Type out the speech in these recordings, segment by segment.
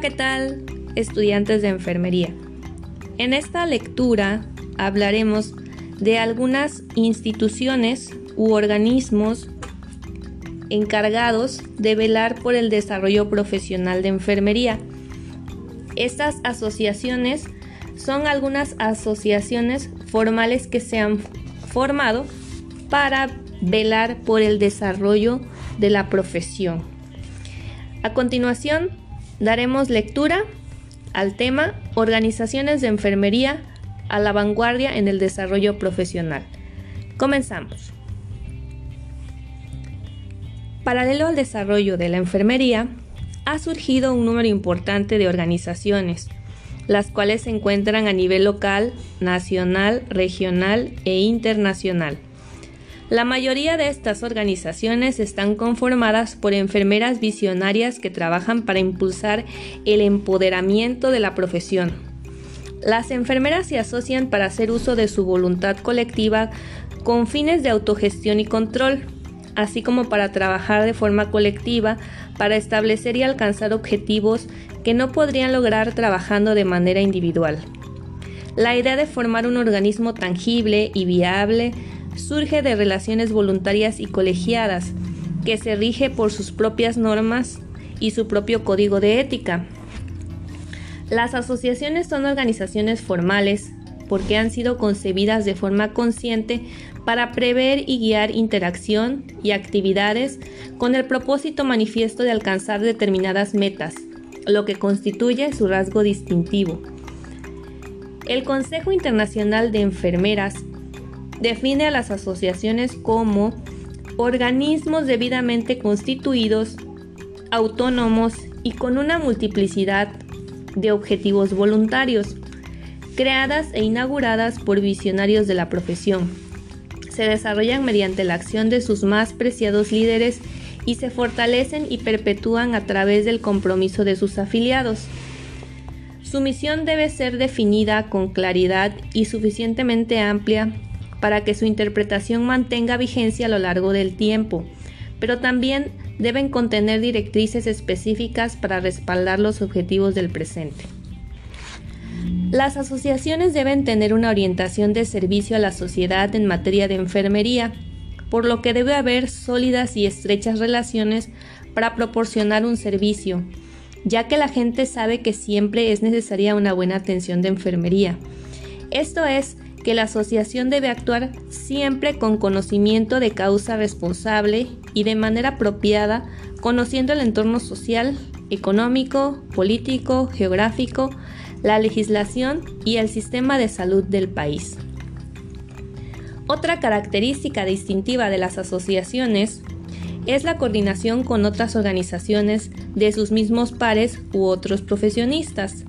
¿qué tal? Estudiantes de enfermería. En esta lectura hablaremos de algunas instituciones u organismos encargados de velar por el desarrollo profesional de enfermería. Estas asociaciones son algunas asociaciones formales que se han formado para velar por el desarrollo de la profesión. A continuación, daremos lectura al tema Organizaciones de Enfermería a la vanguardia en el desarrollo profesional. Comenzamos. Paralelo al desarrollo de la enfermería, ha surgido un número importante de organizaciones, las cuales se encuentran a nivel local, nacional, regional e internacional. La mayoría de estas organizaciones están conformadas por enfermeras visionarias que trabajan para impulsar el empoderamiento de la profesión. Las enfermeras se asocian para hacer uso de su voluntad colectiva con fines de autogestión y control, así como para trabajar de forma colectiva para establecer y alcanzar objetivos que no podrían lograr trabajando de manera individual. La idea de formar un organismo tangible y viable surge de relaciones voluntarias y colegiadas, que se rige por sus propias normas y su propio código de ética. Las asociaciones son organizaciones formales porque han sido concebidas de forma consciente para prever y guiar interacción y actividades con el propósito manifiesto de alcanzar determinadas metas, lo que constituye su rasgo distintivo. El Consejo Internacional de Enfermeras define a las asociaciones como organismos debidamente constituidos, autónomos y con una multiplicidad de objetivos voluntarios, creadas e inauguradas por visionarios de la profesión. Se desarrollan mediante la acción de sus más preciados líderes y se fortalecen y perpetúan a través del compromiso de sus afiliados. Su misión debe ser definida con claridad y suficientemente amplia para que su interpretación mantenga vigencia a lo largo del tiempo, pero también deben contener directrices específicas para respaldar los objetivos del presente. Las asociaciones deben tener una orientación de servicio a la sociedad en materia de enfermería, por lo que debe haber sólidas y estrechas relaciones para proporcionar un servicio, ya que la gente sabe que siempre es necesaria una buena atención de enfermería. Esto es, que la asociación debe actuar siempre con conocimiento de causa responsable y de manera apropiada, conociendo el entorno social, económico, político, geográfico, la legislación y el sistema de salud del país. Otra característica distintiva de las asociaciones es la coordinación con otras organizaciones de sus mismos pares u otros profesionistas,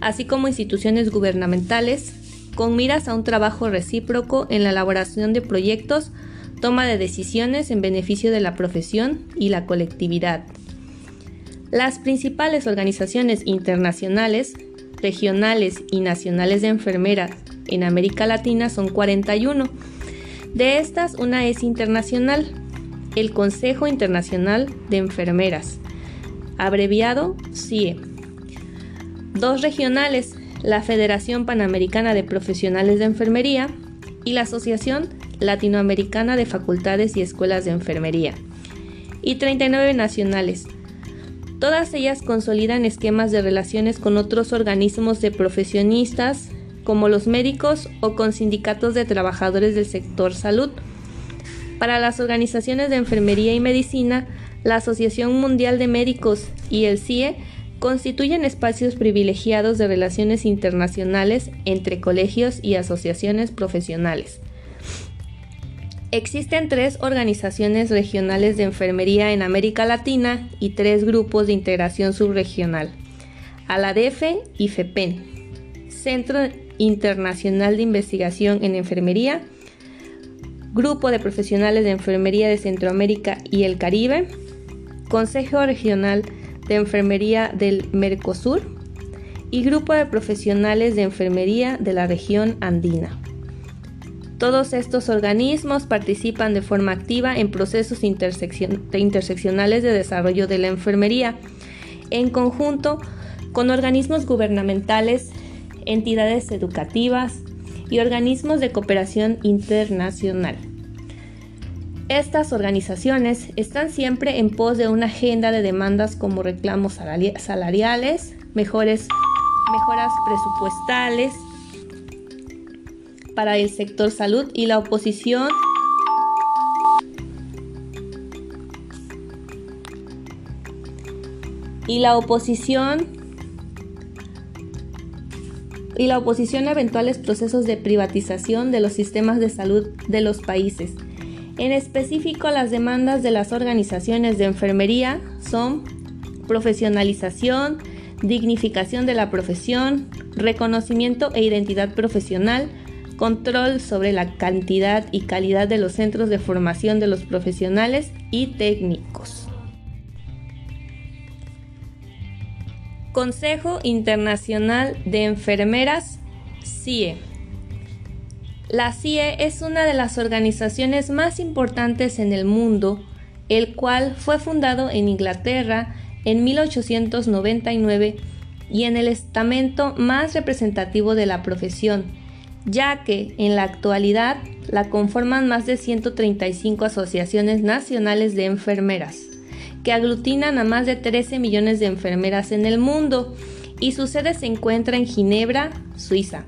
así como instituciones gubernamentales, con miras a un trabajo recíproco en la elaboración de proyectos, toma de decisiones en beneficio de la profesión y la colectividad. Las principales organizaciones internacionales, regionales y nacionales de enfermeras en América Latina son 41. De estas, una es internacional, el Consejo Internacional de Enfermeras, abreviado CIE. Dos regionales, la Federación Panamericana de Profesionales de Enfermería y la Asociación Latinoamericana de Facultades y Escuelas de Enfermería, y 39 nacionales. Todas ellas consolidan esquemas de relaciones con otros organismos de profesionistas, como los médicos o con sindicatos de trabajadores del sector salud. Para las organizaciones de enfermería y medicina, la Asociación Mundial de Médicos y el CIE constituyen espacios privilegiados de relaciones internacionales entre colegios y asociaciones profesionales. Existen tres organizaciones regionales de enfermería en América Latina y tres grupos de integración subregional, ALADEF y FEPEN, Centro Internacional de Investigación en Enfermería, Grupo de Profesionales de Enfermería de Centroamérica y el Caribe, Consejo Regional de Enfermería del Mercosur y Grupo de Profesionales de Enfermería de la región andina. Todos estos organismos participan de forma activa en procesos interseccionales de desarrollo de la enfermería. En conjunto, con organismos gubernamentales, entidades educativas y organismos de cooperación internacional. Estas organizaciones están siempre en pos de una agenda de demandas como reclamos salariales, mejores, mejoras presupuestales para el sector salud y la oposición y la oposición y la oposición a eventuales procesos de privatización de los sistemas de salud de los países. En específico, las demandas de las organizaciones de enfermería son profesionalización, dignificación de la profesión, reconocimiento e identidad profesional, control sobre la cantidad y calidad de los centros de formación de los profesionales y técnicos. Consejo Internacional de Enfermeras, CIE. La CIE es una de las organizaciones más importantes en el mundo, el cual fue fundado en Inglaterra en 1899 y en el estamento más representativo de la profesión, ya que en la actualidad la conforman más de 135 asociaciones nacionales de enfermeras que aglutinan a más de 13 millones de enfermeras en el mundo y su sede se encuentra en Ginebra, Suiza.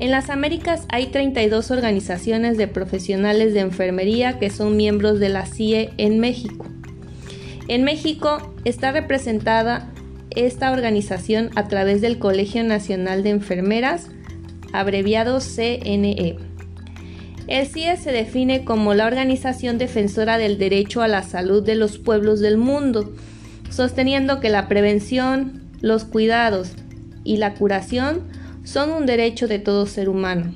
En las Américas hay 32 organizaciones de profesionales de enfermería que son miembros de la CIE en México. En México está representada esta organización a través del Colegio Nacional de Enfermeras, abreviado CNE. El CIE se define como la organización defensora del derecho a la salud de los pueblos del mundo, sosteniendo que la prevención, los cuidados y la curación son un derecho de todo ser humano.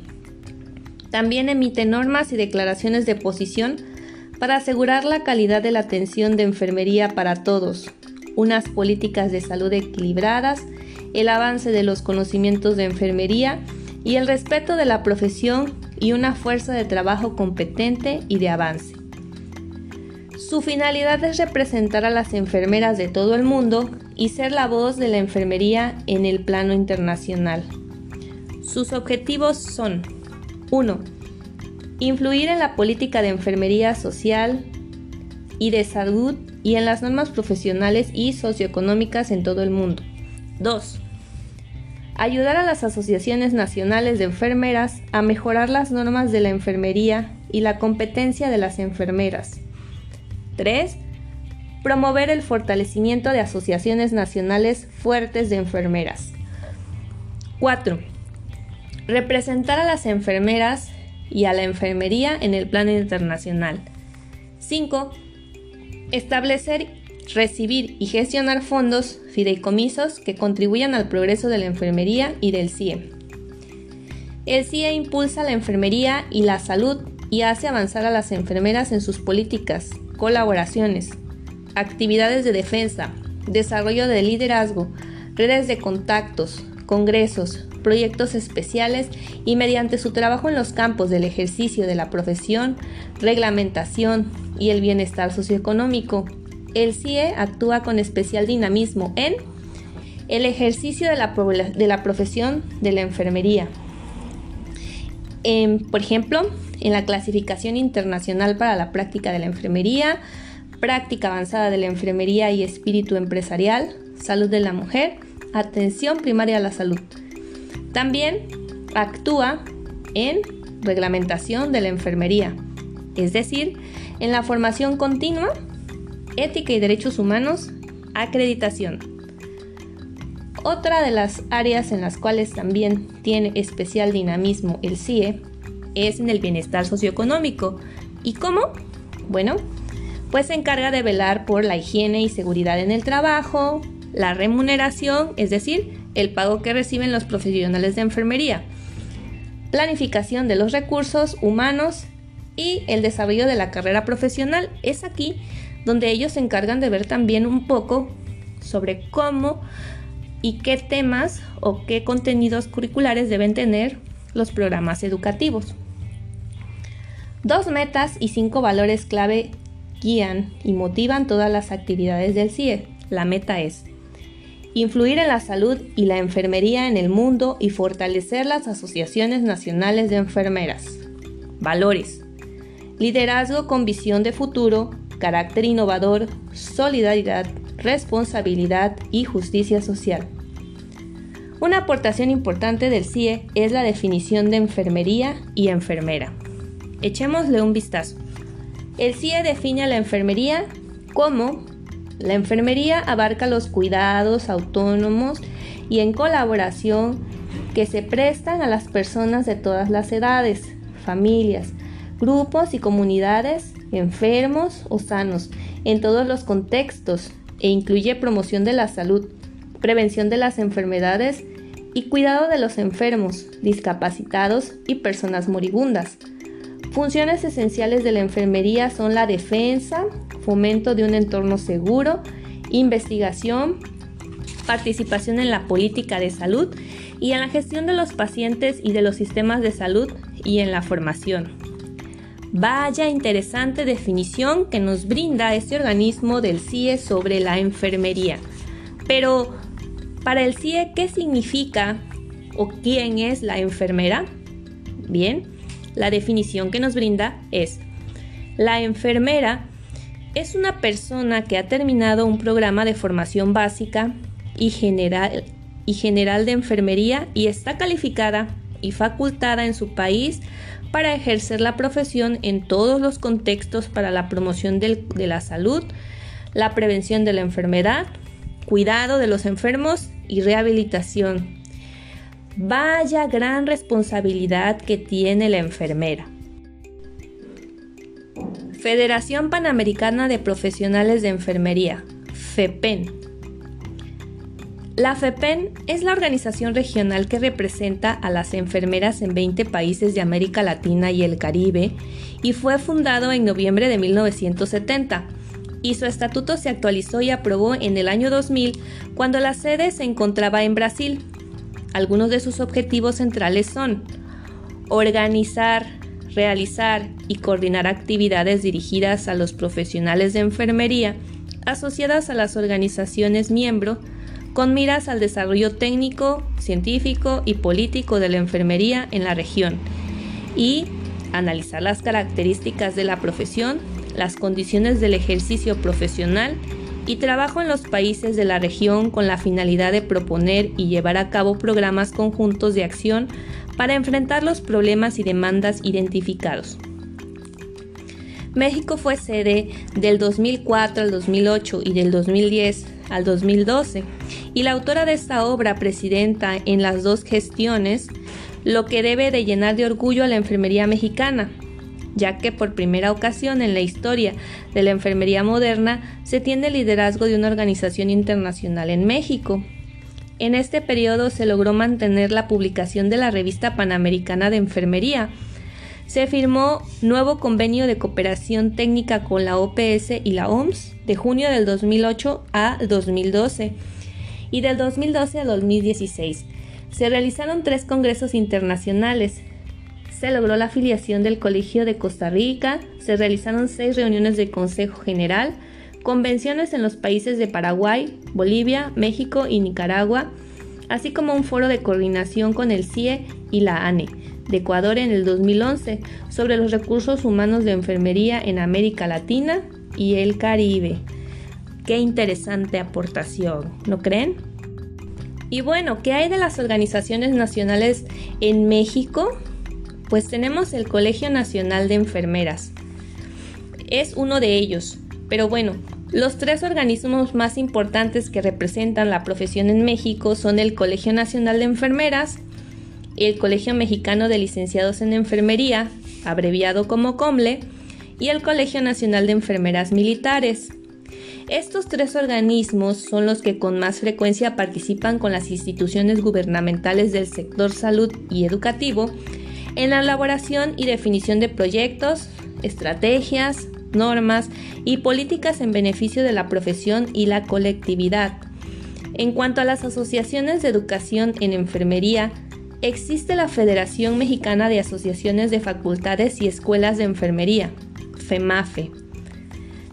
También emite normas y declaraciones de posición para asegurar la calidad de la atención de enfermería para todos, unas políticas de salud equilibradas, el avance de los conocimientos de enfermería y el respeto de la profesión y una fuerza de trabajo competente y de avance. Su finalidad es representar a las enfermeras de todo el mundo y ser la voz de la enfermería en el plano internacional. Sus objetivos son 1. Influir en la política de enfermería social y de salud y en las normas profesionales y socioeconómicas en todo el mundo. 2 ayudar a las asociaciones nacionales de enfermeras a mejorar las normas de la enfermería y la competencia de las enfermeras. 3. Promover el fortalecimiento de asociaciones nacionales fuertes de enfermeras. 4. Representar a las enfermeras y a la enfermería en el plano internacional. 5. Establecer recibir y gestionar fondos fideicomisos que contribuyan al progreso de la enfermería y del CIE. El CIE impulsa la enfermería y la salud y hace avanzar a las enfermeras en sus políticas, colaboraciones, actividades de defensa, desarrollo de liderazgo, redes de contactos, congresos, proyectos especiales y mediante su trabajo en los campos del ejercicio de la profesión, reglamentación y el bienestar socioeconómico, el CIE actúa con especial dinamismo en el ejercicio de la, de la profesión de la enfermería. por ejemplo, en la clasificación internacional para la práctica de la enfermería, práctica avanzada de la enfermería y espíritu empresarial, salud de la mujer, atención primaria a la salud. También actúa en reglamentación de la enfermería, es decir, en la formación continua Ética y Derechos Humanos, acreditación. Otra de las áreas en las cuales también tiene especial dinamismo el CIE es en el bienestar socioeconómico. ¿Y cómo? Bueno, pues se encarga de velar por la higiene y seguridad en el trabajo, la remuneración, es decir, el pago que reciben los profesionales de enfermería, planificación de los recursos humanos y el desarrollo de la carrera profesional. Es aquí donde ellos se encargan de ver también un poco sobre cómo y qué temas o qué contenidos curriculares deben tener los programas educativos. Dos metas y cinco valores clave guían y motivan todas las actividades del CIE. La meta es influir en la salud y la enfermería en el mundo y fortalecer las asociaciones nacionales de enfermeras. Valores. Liderazgo con visión de futuro, carácter innovador, solidaridad, responsabilidad y justicia social. Una aportación importante del CIE es la definición de enfermería y enfermera. Echémosle un vistazo. El CIE define a la enfermería como la enfermería abarca los cuidados autónomos y en colaboración que se prestan a las personas de todas las edades, familias, grupos y comunidades, enfermos o sanos, en todos los contextos e incluye promoción de la salud, prevención de las enfermedades y cuidado de los enfermos, discapacitados y personas moribundas. Funciones esenciales de la enfermería son la defensa, fomento de un entorno seguro, investigación, participación en la política de salud y en la gestión de los pacientes y de los sistemas de salud y en la formación. Vaya interesante definición que nos brinda este organismo del CIE sobre la enfermería. Pero, para el CIE, ¿qué significa o quién es la enfermera? Bien, la definición que nos brinda es, la enfermera es una persona que ha terminado un programa de formación básica y general, y general de enfermería y está calificada y facultada en su país para ejercer la profesión en todos los contextos para la promoción de la salud, la prevención de la enfermedad, cuidado de los enfermos y rehabilitación. Vaya gran responsabilidad que tiene la enfermera. Federación Panamericana de Profesionales de Enfermería, FEPEN. La FEPEN es la organización regional que representa a las enfermeras en 20 países de América Latina y el Caribe y fue fundado en noviembre de 1970 y su estatuto se actualizó y aprobó en el año 2000 cuando la sede se encontraba en Brasil. Algunos de sus objetivos centrales son organizar, realizar y coordinar actividades dirigidas a los profesionales de enfermería asociadas a las organizaciones miembro con miras al desarrollo técnico, científico y político de la enfermería en la región y analizar las características de la profesión, las condiciones del ejercicio profesional y trabajo en los países de la región con la finalidad de proponer y llevar a cabo programas conjuntos de acción para enfrentar los problemas y demandas identificados. México fue sede del 2004 al 2008 y del 2010 al 2012, y la autora de esta obra, presidenta en las dos gestiones, lo que debe de llenar de orgullo a la enfermería mexicana, ya que por primera ocasión en la historia de la enfermería moderna se tiene el liderazgo de una organización internacional en México. En este periodo se logró mantener la publicación de la revista Panamericana de Enfermería. Se firmó nuevo convenio de cooperación técnica con la OPS y la OMS de junio del 2008 a 2012 y del 2012 a 2016. Se realizaron tres congresos internacionales. Se logró la afiliación del Colegio de Costa Rica, se realizaron seis reuniones de Consejo General, convenciones en los países de Paraguay, Bolivia, México y Nicaragua, así como un foro de coordinación con el CIE y la ANE de Ecuador en el 2011 sobre los recursos humanos de enfermería en América Latina y el Caribe. Qué interesante aportación, ¿no creen? Y bueno, ¿qué hay de las organizaciones nacionales en México? Pues tenemos el Colegio Nacional de Enfermeras. Es uno de ellos, pero bueno, los tres organismos más importantes que representan la profesión en México son el Colegio Nacional de Enfermeras, el Colegio Mexicano de Licenciados en Enfermería, abreviado como COMLE, y el Colegio Nacional de Enfermeras Militares. Estos tres organismos son los que con más frecuencia participan con las instituciones gubernamentales del sector salud y educativo en la elaboración y definición de proyectos, estrategias, normas y políticas en beneficio de la profesión y la colectividad. En cuanto a las asociaciones de educación en enfermería, existe la Federación Mexicana de Asociaciones de Facultades y Escuelas de Enfermería, FEMAFE.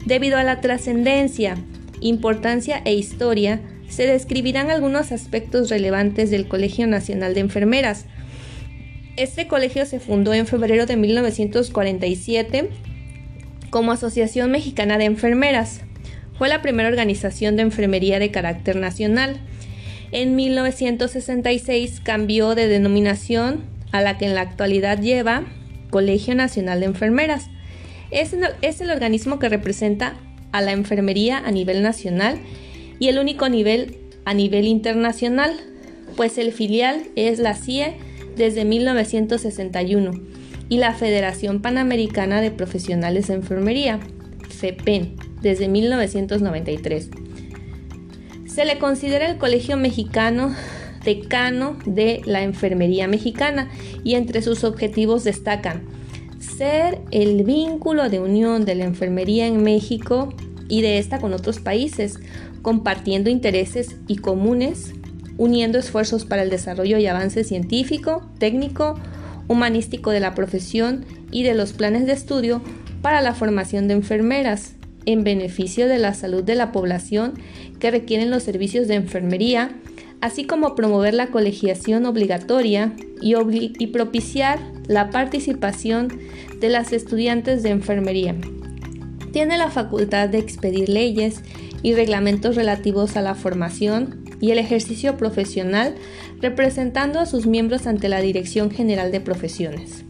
Debido a la trascendencia, importancia e historia, se describirán algunos aspectos relevantes del Colegio Nacional de Enfermeras. Este colegio se fundó en febrero de 1947 como Asociación Mexicana de Enfermeras. Fue la primera organización de enfermería de carácter nacional. En 1966 cambió de denominación a la que en la actualidad lleva Colegio Nacional de Enfermeras. Es, el organismo que representa a la enfermería a nivel nacional y el único nivel a nivel internacional, pues el filial es la CIE desde 1961 y la Federación Panamericana de Profesionales de Enfermería, FEPEN, desde 1993. Se le considera el Colegio Mexicano decano de la enfermería mexicana y entre sus objetivos destacan ser el vínculo de unión de la enfermería en México y de esta con otros países, compartiendo intereses y comunes, uniendo esfuerzos para el desarrollo y avance científico, técnico, humanístico de la profesión y de los planes de estudio para la formación de enfermeras, en beneficio de la salud de la población que requieren los servicios de enfermería, así como promover la colegiación obligatoria y, propiciar la participación de las estudiantes de enfermería. Tiene la facultad de expedir leyes y reglamentos relativos a la formación y el ejercicio profesional, representando a sus miembros ante la Dirección General de Profesiones.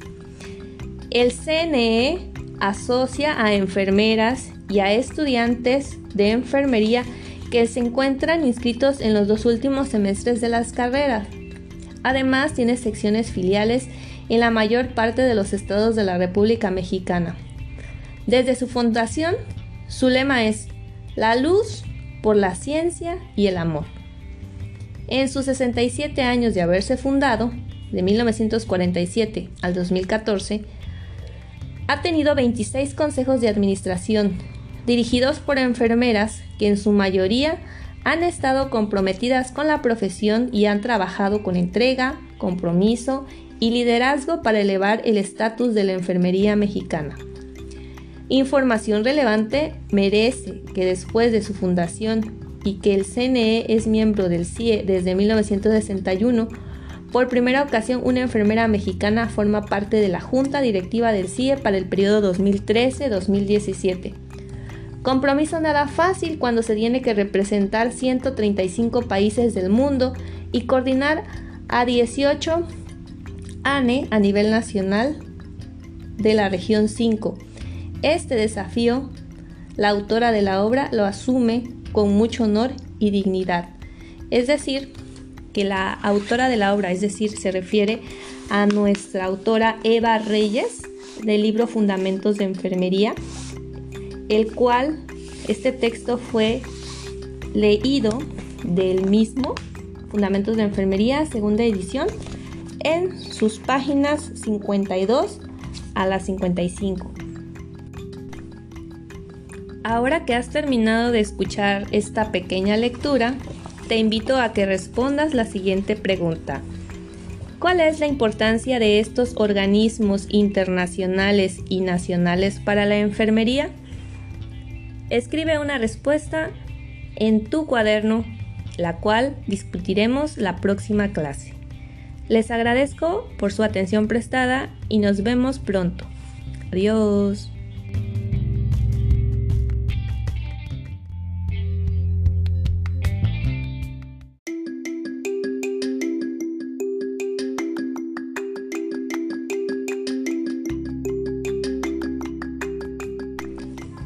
El CNE asocia a enfermeras y a estudiantes de enfermería que se encuentran inscritos en los dos últimos semestres de las carreras. Además, tiene secciones filiales en la mayor parte de los estados de la República Mexicana. Desde su fundación, su lema es La luz por la ciencia y el amor. En sus 67 años de haberse fundado, de 1947 al 2014, ha tenido 26 consejos de administración, dirigidos por enfermeras que en su mayoría han estado comprometidas con la profesión y han trabajado con entrega, compromiso y liderazgo para elevar el estatus de la enfermería mexicana. Información relevante merece que después de su fundación y que el CNE es miembro del CIE desde 1961, por primera ocasión una enfermera mexicana forma parte de la Junta Directiva del CIE para el periodo 2013-2017. Compromiso nada fácil cuando se tiene que representar 135 países del mundo y coordinar a 18 ANE a nivel nacional de la región 5. Este desafío, la autora de la obra lo asume con mucho honor y dignidad. Es decir, que la autora de la obra, es decir, se refiere a nuestra autora Eva Reyes del libro Fundamentos de Enfermería, el cual este texto fue leído del mismo Fundamentos de Enfermería, segunda edición, en sus páginas 52 a las 55. Ahora que has terminado de escuchar esta pequeña lectura, te invito a que respondas la siguiente pregunta. ¿Cuál es la importancia de estos organismos internacionales y nacionales para la enfermería? Escribe una respuesta en tu cuaderno, la cual discutiremos la próxima clase. Les agradezco por su atención prestada y nos vemos pronto. Adiós.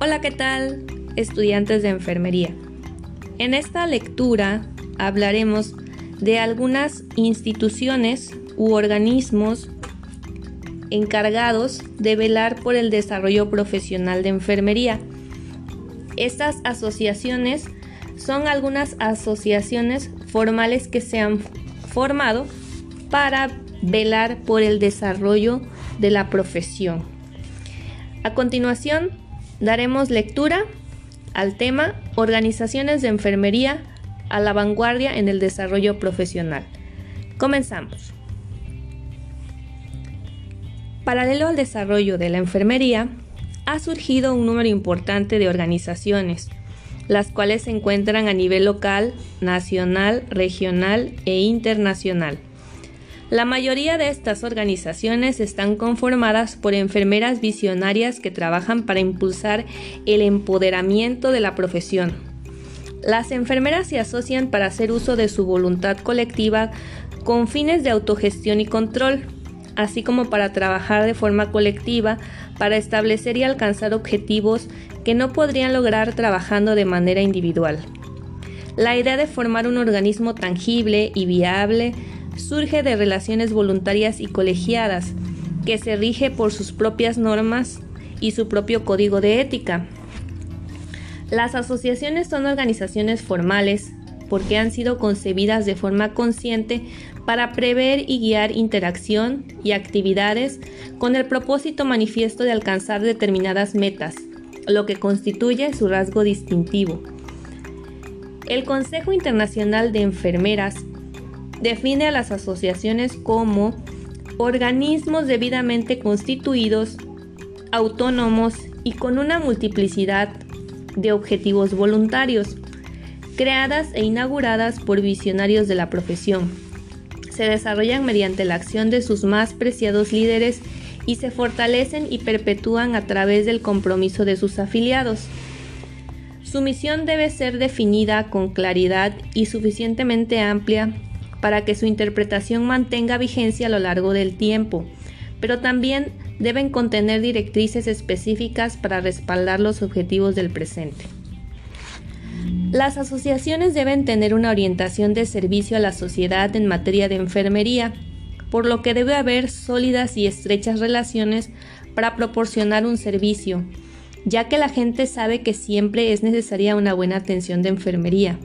Hola, ¿qué tal? Estudiantes de enfermería. En esta lectura hablaremos de algunas instituciones u organismos encargados de velar por el desarrollo profesional de enfermería. Estas asociaciones son algunas asociaciones formales que se han formado para velar por el desarrollo de la profesión. A continuación, daremos lectura al tema Organizaciones de Enfermería a la vanguardia en el desarrollo profesional. Comenzamos. Paralelo al desarrollo de la enfermería, ha surgido un número importante de organizaciones, las cuales se encuentran a nivel local, nacional, regional e internacional. La mayoría de estas organizaciones están conformadas por enfermeras visionarias que trabajan para impulsar el empoderamiento de la profesión. Las enfermeras se asocian para hacer uso de su voluntad colectiva con fines de autogestión y control, así como para trabajar de forma colectiva para establecer y alcanzar objetivos que no podrían lograr trabajando de manera individual. La idea de formar un organismo tangible y viable surge de relaciones voluntarias y colegiadas, que se rige por sus propias normas y su propio código de ética. Las asociaciones son organizaciones formales porque han sido concebidas de forma consciente para prever y guiar interacción y actividades con el propósito manifiesto de alcanzar determinadas metas, lo que constituye su rasgo distintivo. El Consejo Internacional de Enfermeras define a las asociaciones como organismos debidamente constituidos, autónomos y con una multiplicidad de objetivos voluntarios, creadas e inauguradas por visionarios de la profesión. Se desarrollan mediante la acción de sus más preciados líderes y se fortalecen y perpetúan a través del compromiso de sus afiliados. Su misión debe ser definida con claridad y suficientemente amplia para que su interpretación mantenga vigencia a lo largo del tiempo, pero también deben contener directrices específicas para respaldar los objetivos del presente. Las asociaciones deben tener una orientación de servicio a la sociedad en materia de enfermería, por lo que debe haber sólidas y estrechas relaciones para proporcionar un servicio, ya que la gente sabe que siempre es necesaria una buena atención de enfermería.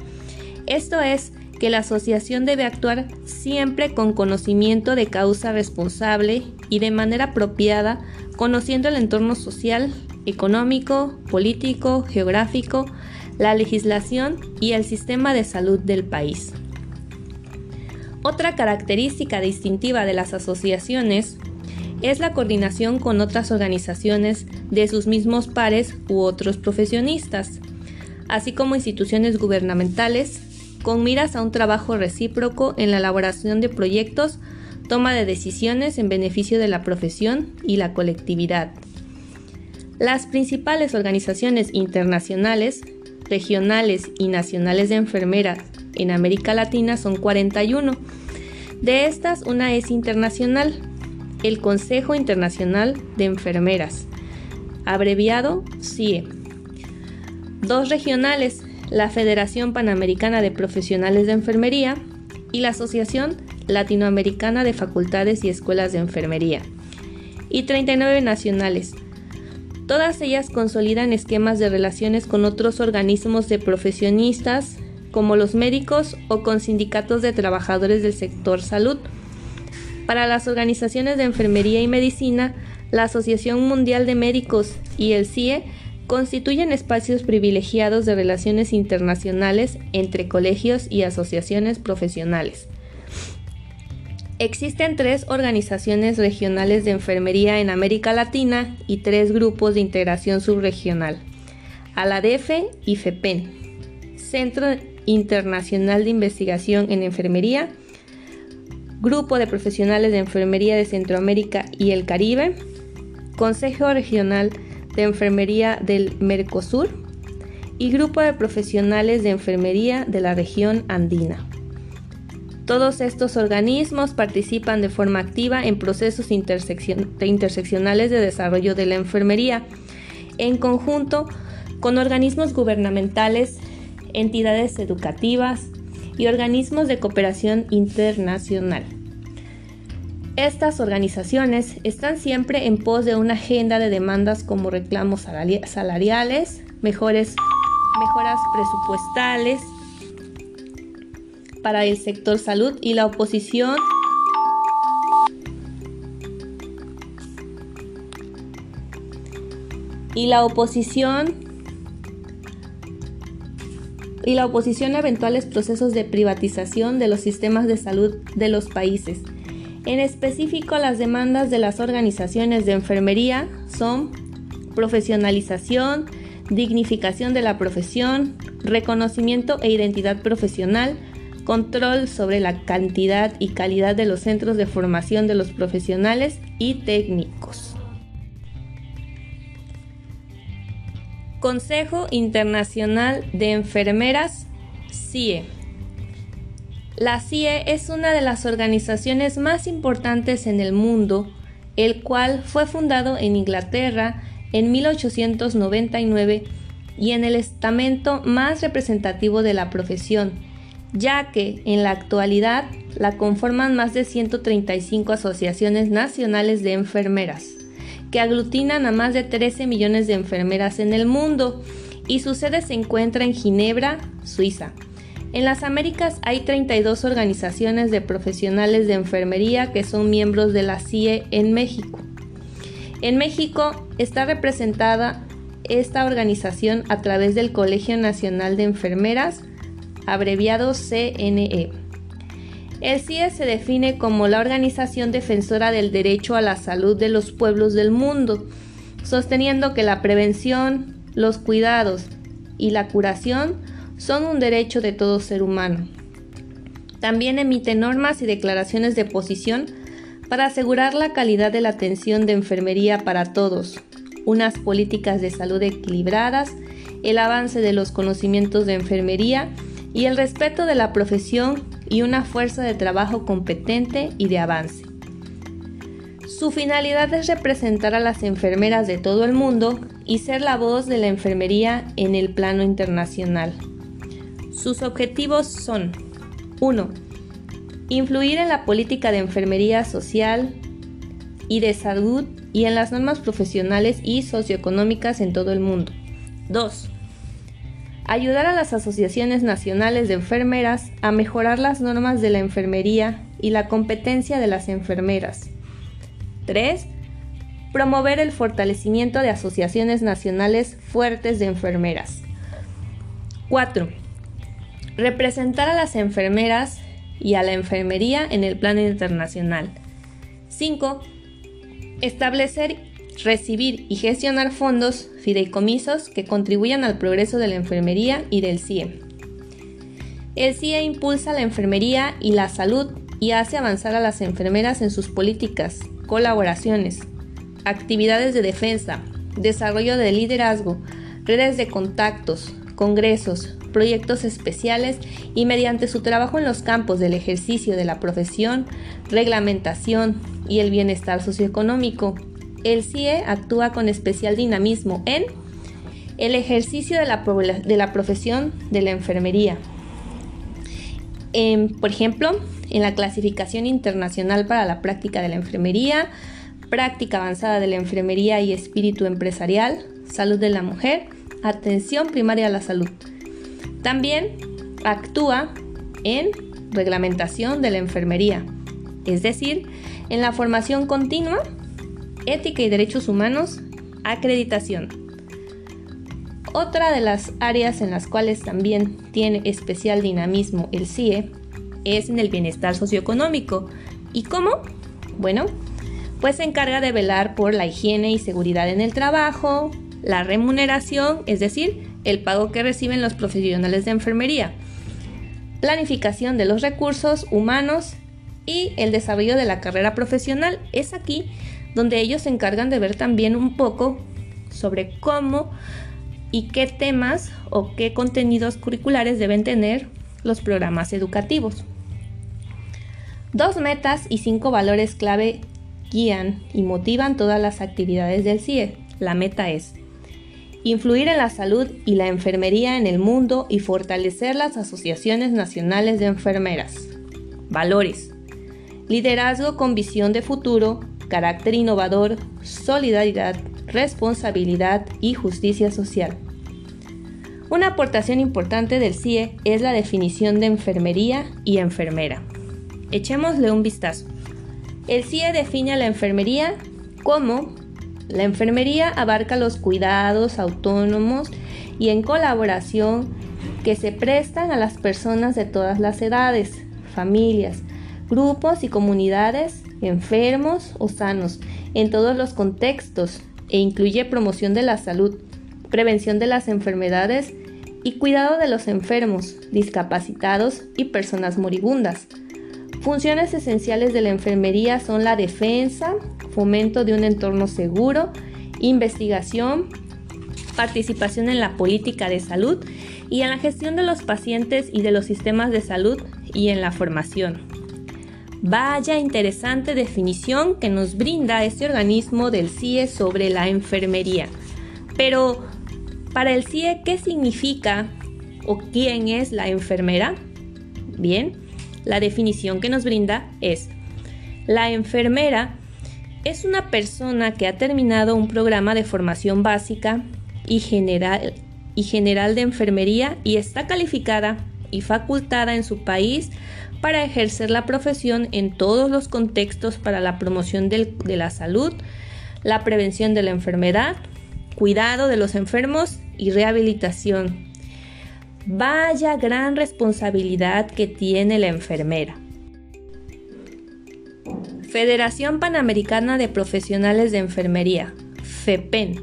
Esto es, que la asociación debe actuar siempre con conocimiento de causa responsable y de manera apropiada, conociendo el entorno social, económico, político, geográfico, la legislación y el sistema de salud del país. Otra característica distintiva de las asociaciones es la coordinación con otras organizaciones de sus mismos pares u otros profesionistas, así como instituciones gubernamentales, con miras a un trabajo recíproco en la elaboración de proyectos, toma de decisiones en beneficio de la profesión y la colectividad. Las principales organizaciones internacionales, regionales y nacionales de enfermeras en América Latina son 41. De estas, una es internacional, el Consejo Internacional de Enfermeras, abreviado CIE. Dos regionales, la Federación Panamericana de Profesionales de Enfermería y la Asociación Latinoamericana de Facultades y Escuelas de Enfermería, y 39 nacionales. Todas ellas consolidan esquemas de relaciones con otros organismos de profesionistas, como los médicos o con sindicatos de trabajadores del sector salud. Para las organizaciones de enfermería y medicina, la Asociación Mundial de Médicos y el CIE constituyen espacios privilegiados de relaciones internacionales entre colegios y asociaciones profesionales. Existen tres organizaciones regionales de enfermería en América Latina y tres grupos de integración subregional, ALADEF y FEPEN, Centro Internacional de Investigación en Enfermería, Grupo de Profesionales de Enfermería de Centroamérica y el Caribe, Consejo Regional de Enfermería del Mercosur y Grupo de Profesionales de Enfermería de la región andina. Todos estos organismos participan de forma activa en procesos interseccionales de desarrollo de la enfermería, en conjunto con organismos gubernamentales, entidades educativas y organismos de cooperación internacional. Estas organizaciones están siempre en pos de una agenda de demandas como reclamos salariales, mejores, mejoras presupuestales para el sector salud y la oposición. Y la oposición y la oposición a eventuales procesos de privatización de los sistemas de salud de los países en específico, las demandas de las organizaciones de enfermería son profesionalización, dignificación de la profesión, reconocimiento e identidad profesional, control sobre la cantidad y calidad de los centros de formación de los profesionales y técnicos. Consejo Internacional de Enfermeras, CIE. La CIE es una de las organizaciones más importantes en el mundo, el cual fue fundado en Inglaterra en 1899 y en el estamento más representativo de la profesión, ya que en la actualidad la conforman más de 135 asociaciones nacionales de enfermeras, que aglutinan a más de 13 millones de enfermeras en el mundo y su sede se encuentra en Ginebra, Suiza. En las Américas hay 32 organizaciones de profesionales de enfermería que son miembros de la CIE en México. En México está representada esta organización a través del Colegio Nacional de Enfermeras, abreviado CNE. El CIE se define como la organización defensora del derecho a la salud de los pueblos del mundo, sosteniendo que la prevención, los cuidados y la curación son un derecho de todo ser humano. También emite normas y declaraciones de posición para asegurar la calidad de la atención de enfermería para todos, unas políticas de salud equilibradas, el avance de los conocimientos de enfermería y el respeto de la profesión y una fuerza de trabajo competente y de avance. Su finalidad es representar a las enfermeras de todo el mundo y ser la voz de la enfermería en el plano internacional. Sus objetivos son 1. Influir en la política de enfermería social y de salud y en las normas profesionales y socioeconómicas en todo el mundo. 2. Ayudar a las asociaciones nacionales de enfermeras a mejorar las normas de la enfermería y la competencia de las enfermeras. 3. Promover el fortalecimiento de asociaciones nacionales fuertes de enfermeras. 4. Representar a las enfermeras y a la enfermería en el plano internacional. 5 Establecer, recibir y gestionar fondos fideicomisos que contribuyan al progreso de la enfermería y del CIE. El CIE impulsa la enfermería y la salud y hace avanzar a las enfermeras en sus políticas, colaboraciones, actividades de defensa, desarrollo de liderazgo, redes de contactos, congresos, proyectos especiales y mediante su trabajo en los campos del ejercicio de la profesión, reglamentación y el bienestar socioeconómico. El CIE actúa con especial dinamismo en el ejercicio de la, de la profesión de la enfermería. por ejemplo, en la clasificación internacional para la práctica de la enfermería, práctica avanzada de la enfermería y espíritu empresarial, salud de la mujer, atención primaria a la salud. También actúa en reglamentación de la enfermería, es decir, en la formación continua, ética y derechos humanos, acreditación. Otra de las áreas en las cuales también tiene especial dinamismo el CIE es en el bienestar socioeconómico. ¿Y cómo? Bueno, pues se encarga de velar por la higiene y seguridad en el trabajo, la remuneración, es decir, el pago que reciben los profesionales de enfermería, planificación de los recursos humanos y el desarrollo de la carrera profesional. Es aquí donde ellos se encargan de ver también un poco sobre cómo y qué temas o qué contenidos curriculares deben tener los programas educativos. Dos metas y cinco valores clave guían y motivan todas las actividades del CIE. La meta es influir en la salud y la enfermería en el mundo y fortalecer las asociaciones nacionales de enfermeras. Valores. Liderazgo con visión de futuro, carácter innovador, solidaridad, responsabilidad y justicia social. Una aportación importante del CIE es la definición de enfermería y enfermera. Echémosle un vistazo. El CIE define a la enfermería como la enfermería abarca los cuidados autónomos y en colaboración que se prestan a las personas de todas las edades, familias, grupos y comunidades, enfermos o sanos, en todos los contextos e incluye promoción de la salud, prevención de las enfermedades y cuidado de los enfermos, discapacitados y personas moribundas. Funciones esenciales de la enfermería son la defensa, fomento de un entorno seguro, investigación, participación en la política de salud y en la gestión de los pacientes y de los sistemas de salud y en la formación. Vaya interesante definición que nos brinda este organismo del CIE sobre la enfermería. Pero, para el CIE, ¿qué significa o quién es la enfermera? Bien, la definición que nos brinda es, la enfermera es una persona que ha terminado un programa de formación básica y general, y general de enfermería y está calificada y facultada en su país para ejercer la profesión en todos los contextos para la promoción de la salud, la prevención de la enfermedad, cuidado de los enfermos y rehabilitación. Vaya gran responsabilidad que tiene la enfermera. Federación Panamericana de Profesionales de Enfermería, FEPEN.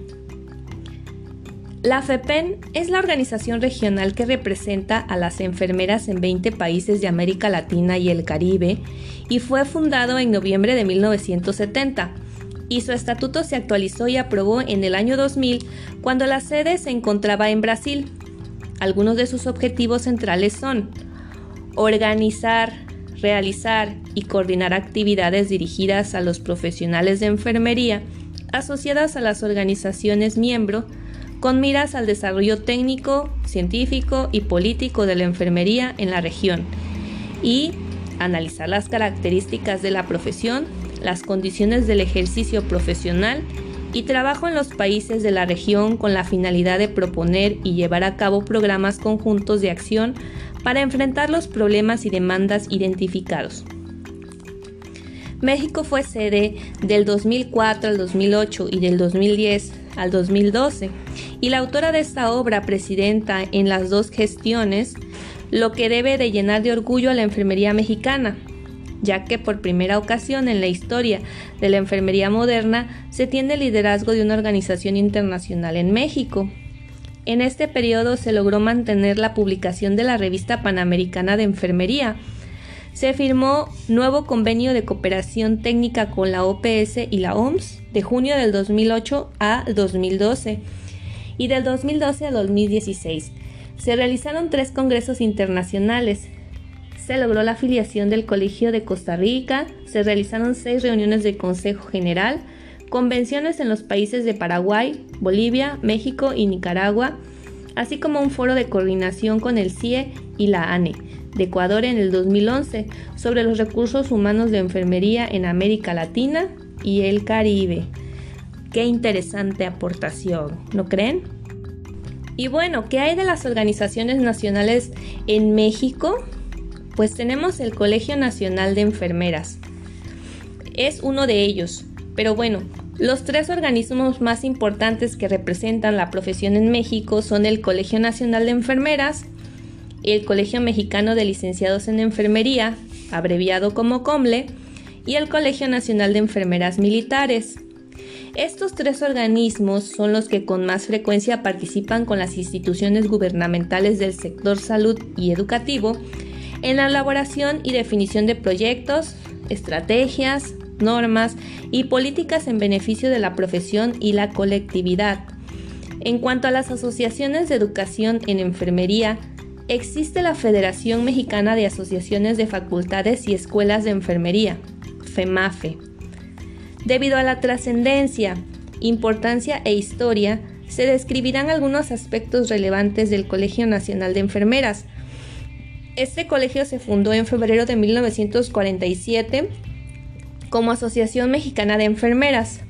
La FEPEN es la organización regional que representa a las enfermeras en 20 países de América Latina y el Caribe y fue fundado en noviembre de 1970 y su estatuto se actualizó y aprobó en el año 2000 cuando la sede se encontraba en Brasil. Algunos de sus objetivos centrales son organizar, realizar y coordinar actividades dirigidas a los profesionales de enfermería asociadas a las organizaciones miembro con miras al desarrollo técnico, científico y político de la enfermería en la región y analizar las características de la profesión, las condiciones del ejercicio profesional y trabajo en los países de la región con la finalidad de proponer y llevar a cabo programas conjuntos de acción para enfrentar los problemas y demandas identificados. México fue sede del 2004 al 2008 y del 2010 al 2012 y la autora de esta obra, presidenta en las dos gestiones, lo que debe de llenar de orgullo a la enfermería mexicana, ya que por primera ocasión en la historia de la enfermería moderna se tiene el liderazgo de una organización internacional en México. En este periodo se logró mantener la publicación de la revista Panamericana de Enfermería. Se firmó nuevo convenio de cooperación técnica con la OPS y la OMS de junio del 2008 a 2012 y del 2012 a 2016. Se realizaron tres congresos internacionales. Se logró la afiliación del Colegio de Costa Rica, se realizaron seis reuniones de Consejo General, convenciones en los países de Paraguay, Bolivia, México y Nicaragua, así como un foro de coordinación con el CIE y la ANE de Ecuador en el 2011 sobre los recursos humanos de enfermería en América Latina y el Caribe. Qué interesante aportación, ¿no creen? Y bueno, ¿qué hay de las organizaciones nacionales en México? Pues tenemos el Colegio Nacional de Enfermeras. Es uno de ellos, pero bueno, los tres organismos más importantes que representan la profesión en México son el Colegio Nacional de Enfermeras, el Colegio Mexicano de Licenciados en Enfermería, abreviado como COMLE, y el Colegio Nacional de Enfermeras Militares. Estos tres organismos son los que con más frecuencia participan con las instituciones gubernamentales del sector salud y educativo en la elaboración y definición de proyectos, estrategias, normas y políticas en beneficio de la profesión y la colectividad. En cuanto a las asociaciones de educación en enfermería, existe la Federación Mexicana de Asociaciones de Facultades y Escuelas de Enfermería, FEMAFE. Debido a la trascendencia, importancia e historia, se describirán algunos aspectos relevantes del Colegio Nacional de Enfermeras. Este colegio se fundó en febrero de 1947 como Asociación Mexicana de Enfermeras.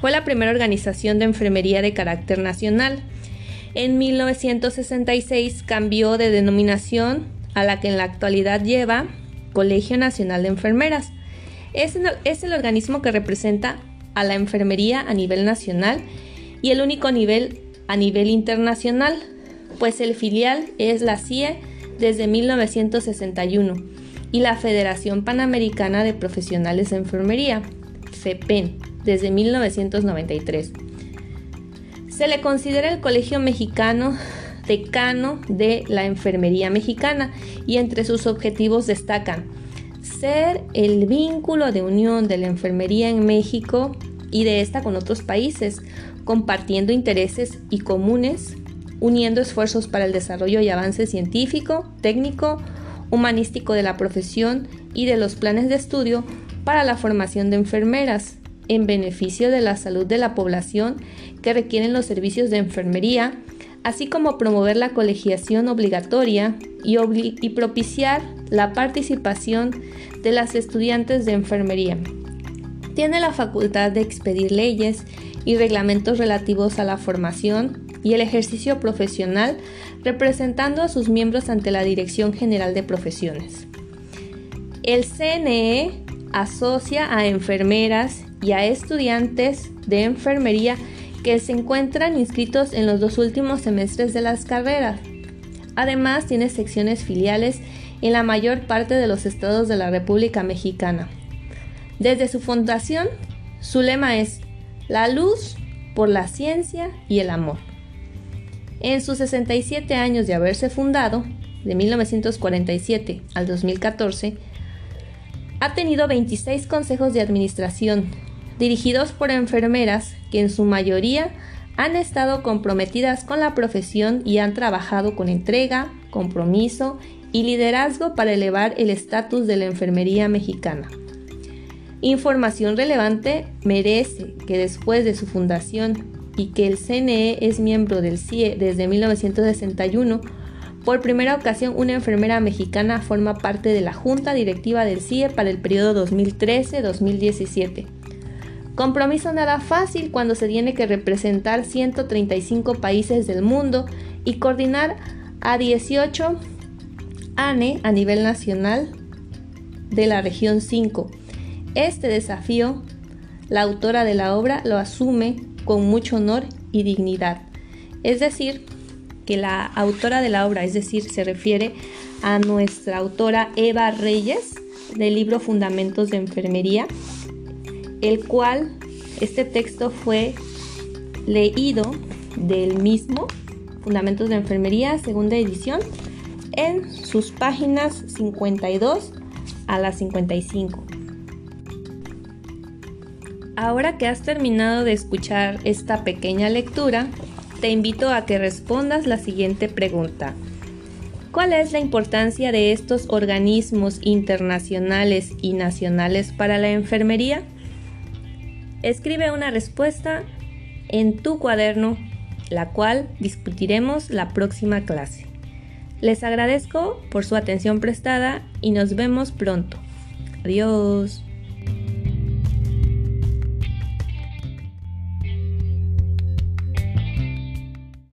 Fue la primera organización de enfermería de carácter nacional. En 1966 cambió de denominación a la que en la actualidad lleva Colegio Nacional de Enfermeras. Es, el organismo que representa a la enfermería a nivel nacional y el único nivel a nivel internacional, pues el filial es la CIE desde 1961 y la Federación Panamericana de Profesionales de Enfermería, FEPEN, desde 1993. Se le considera el colegio mexicano decano de la enfermería mexicana y entre sus objetivos destacan ser el vínculo de unión de la enfermería en México y de esta con otros países, compartiendo intereses y comunes, uniendo esfuerzos para el desarrollo y avance científico, técnico, humanístico de la profesión y de los planes de estudio para la formación de enfermeras en beneficio de la salud de la población que requieren los servicios de enfermería, así como promover la colegiación obligatoria y, propiciar la participación de las estudiantes de enfermería. Tiene la facultad de expedir leyes y reglamentos relativos a la formación y el ejercicio profesional representando a sus miembros ante la Dirección General de Profesiones. El CNE asocia a enfermeras y a estudiantes de enfermería que se encuentran inscritos en los dos últimos semestres de las carreras. Además, tiene secciones filiales en la mayor parte de los estados de la República Mexicana. Desde su fundación, su lema es La luz por la ciencia y el amor. En sus 67 años de haberse fundado, de 1947 al 2014, ha tenido 26 consejos de administración, dirigidos por enfermeras que en su mayoría han estado comprometidas con la profesión y han trabajado con entrega, compromiso y liderazgo para elevar el estatus de la enfermería mexicana. Información relevante merece que después de su fundación y que el CNE es miembro del CIE desde 1961, por primera ocasión, una enfermera mexicana forma parte de la Junta Directiva del CIE para el periodo 2013-2017. Compromiso nada fácil cuando se tiene que representar 135 países del mundo y coordinar a 18 ANE a nivel nacional de la región 5. Este desafío, la autora de la obra lo asume con mucho honor y dignidad. Es decir, que la autora de la obra, es decir, se refiere a nuestra autora Eva Reyes del libro Fundamentos de Enfermería, el cual este texto fue leído del mismo Fundamentos de Enfermería, segunda edición, en sus páginas 52 a las 55. Ahora que has terminado de escuchar esta pequeña lectura, te invito a que respondas la siguiente pregunta. ¿Cuál es la importancia de estos organismos internacionales y nacionales para la enfermería? Escribe una respuesta en tu cuaderno, la cual discutiremos la próxima clase. Les agradezco por su atención prestada y nos vemos pronto. Adiós.